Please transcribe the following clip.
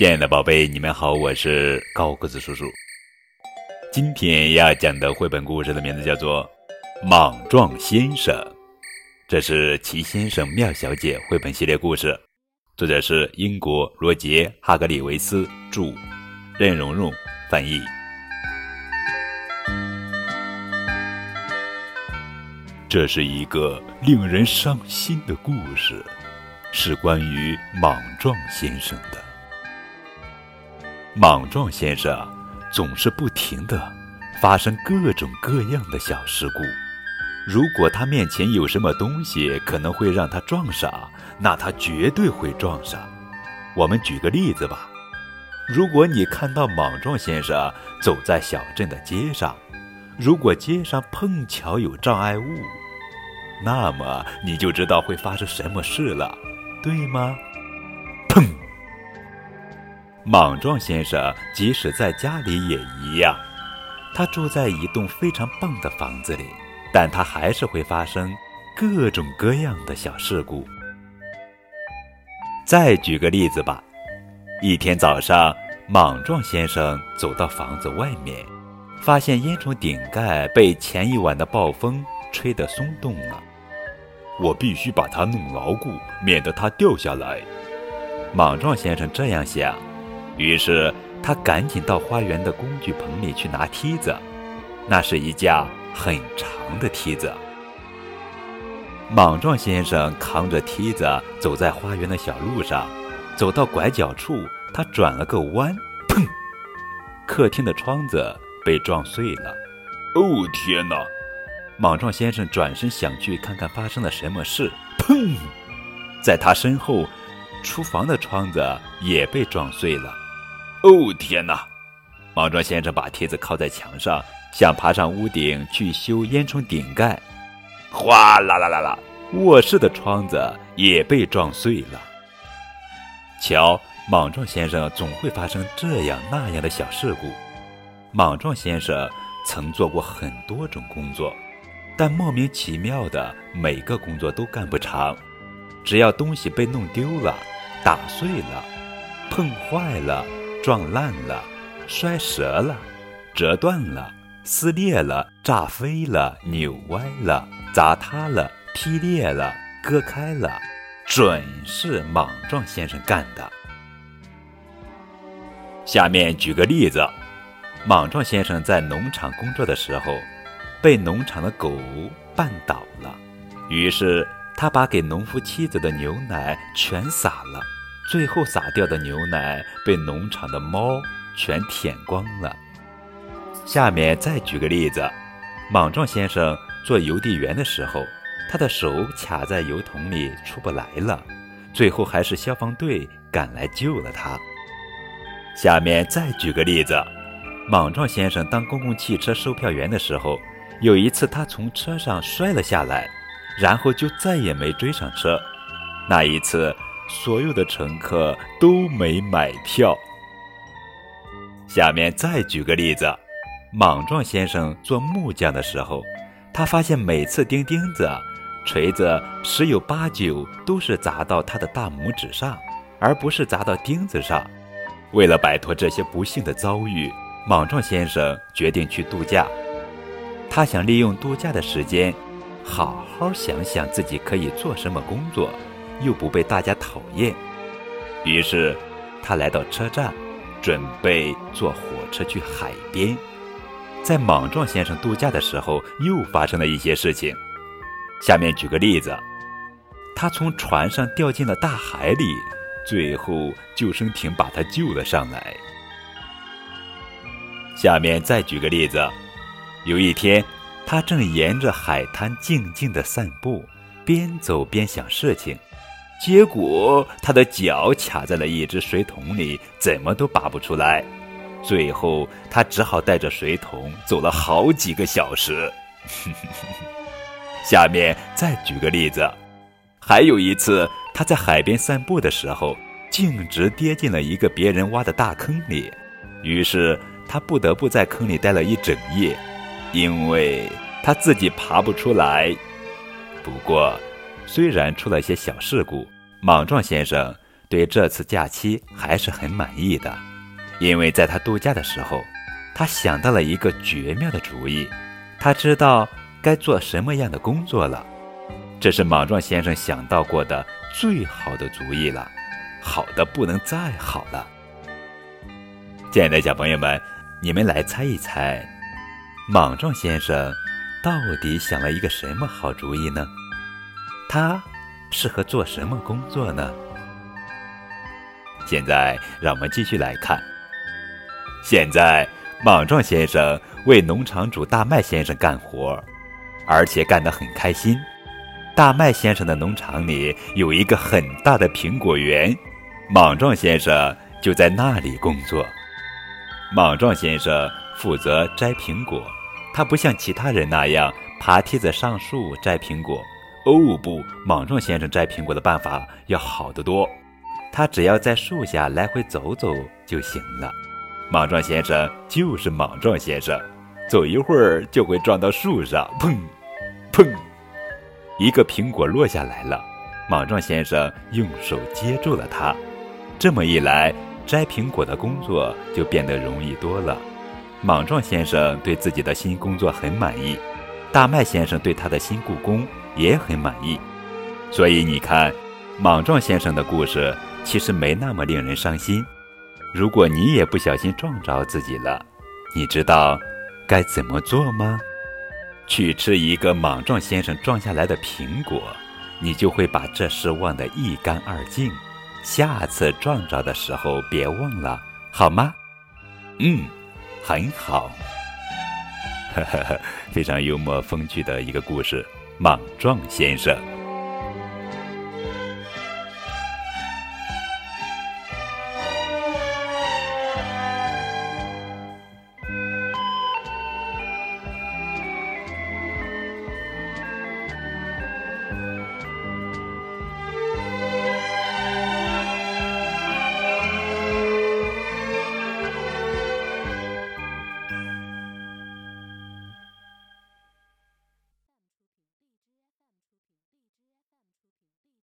亲爱的宝贝，你们好，我是高个子叔叔。今天要讲的绘本故事的名字叫做《莽撞先生》，这是《奇先生妙小姐》绘本系列故事，作者是英国罗杰·哈格里维斯著，任蓉蓉翻译。这是一个令人伤心的故事，是关于莽撞先生的。莽撞先生总是不停的发生各种各样的小事故。如果他面前有什么东西可能会让他撞上，那他绝对会撞上。我们举个例子吧。如果你看到莽撞先生走在小镇的街上，如果街上碰巧有障碍物，那么你就知道会发生什么事了，对吗？莽撞先生即使在家里也一样，他住在一栋非常棒的房子里，但他还是会发生各种各样的小事故。再举个例子吧，一天早上，莽撞先生走到房子外面，发现烟囱顶盖被前一晚的暴风吹得松动了。我必须把它弄牢固，免得它掉下来。莽撞先生这样想，于是他赶紧到花园的工具棚里去拿梯子。那是一架很长的梯子。莽撞先生扛着梯子走在花园的小路上，走到拐角处，他转了个弯，砰！客厅的窗子被撞碎了。哦，天哪！莽撞先生转身想去看看发生了什么事，砰！在他身后，厨房的窗子也被撞碎了。哦天哪！莽撞先生把梯子靠在墙上，想爬上屋顶去修烟囱顶盖。哗啦啦啦啦！卧室的窗子也被撞碎了。瞧，莽撞先生总会发生这样那样的小事故。莽撞先生曾做过很多种工作。但莫名其妙的，每个工作都干不长。只要东西被弄丢了、打碎了、碰坏了、撞烂了、摔折了、折断了、撕裂了、炸飞了、扭歪了、砸塌了、劈裂了、割开了，准是莽撞先生干的。下面举个例子：莽撞先生在农场工作的时候。被农场的狗绊倒了，于是他把给农夫妻子的牛奶全洒了，最后洒掉的牛奶被农场的猫全舔光了。下面再举个例子：莽撞先生做邮递员的时候，他的手卡在邮筒里出不来了，最后还是消防队赶来救了他。下面再举个例子：莽撞先生当公共汽车售票员的时候。有一次，他从车上摔了下来，然后就再也没追上车。那一次，所有的乘客都没买票。下面再举个例子：莽撞先生做木匠的时候，他发现每次钉钉子，锤子十有八九都是砸到他的大拇指上，而不是砸到钉子上。为了摆脱这些不幸的遭遇，莽撞先生决定去度假。他想利用度假的时间，好好想想自己可以做什么工作，又不被大家讨厌。于是，他来到车站，准备坐火车去海边。在莽撞先生度假的时候，又发生了一些事情。下面举个例子：他从船上掉进了大海里，最后救生艇把他救了上来。下面再举个例子。有一天，他正沿着海滩静静地散步，边走边想事情，结果他的脚卡在了一只水桶里，怎么都拔不出来。最后，他只好带着水桶走了好几个小时。下面再举个例子，还有一次，他在海边散步的时候，径直跌进了一个别人挖的大坑里，于是他不得不在坑里待了一整夜。因为他自己爬不出来。不过，虽然出了些小事故，莽撞先生对这次假期还是很满意的，因为在他度假的时候，他想到了一个绝妙的主意，他知道该做什么样的工作了。这是莽撞先生想到过的最好的主意了，好的不能再好了。亲爱的小朋友们，你们来猜一猜，莽撞先生到底想了一个什么好主意呢？他适合做什么工作呢？现在让我们继续来看。现在，莽撞先生为农场主大麦先生干活，而且干得很开心。大麦先生的农场里有一个很大的苹果园，莽撞先生就在那里工作。莽撞先生负责摘苹果，他不像其他人那样爬梯子上树摘苹果。哦不，莽撞先生摘苹果的办法要好得多。他只要在树下来回走走就行了。莽撞先生就是莽撞先生，走一会儿就会撞到树上，砰，砰，一个苹果落下来了。莽撞先生用手接住了它，这么一来。摘苹果的工作就变得容易多了。莽撞先生对自己的新工作很满意，大麦先生对他的新故宫也很满意。所以你看，莽撞先生的故事其实没那么令人伤心。如果你也不小心撞着自己了，你知道该怎么做吗？去吃一个莽撞先生撞下来的苹果，你就会把这事忘得一干二净。下次撞着的时候别忘了，好吗？嗯，很好。非常幽默风趣的一个故事，《莽撞先生》。